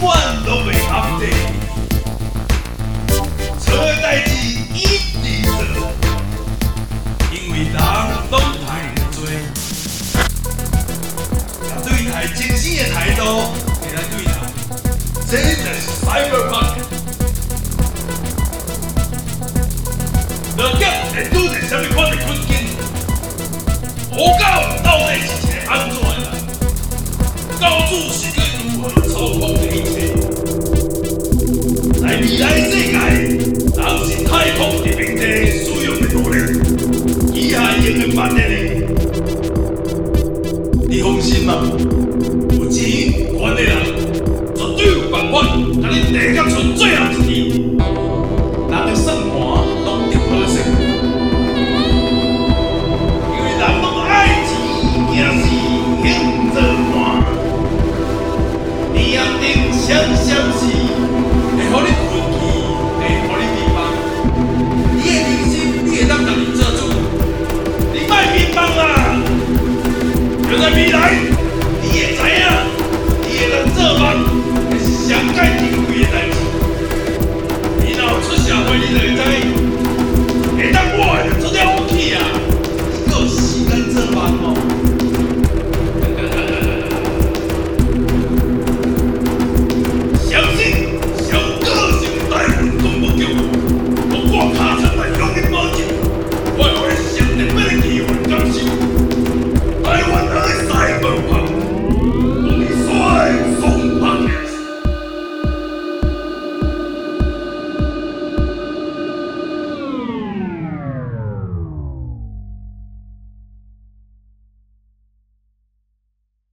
远拢袂暗地，错的代志一直做，因为人拢歹做。啊，对待真心的态度，会来对待，这就是 cyberpunk。什么境？我告到底是一安怎的人？告主。定想想是会予你运气，会予你迷茫，你的人生你会当家己做主，你莫迷茫啊！就在未来，你会知影，你会当做梦，那是上界珍贵的代志。你若出社会，你就会知，道。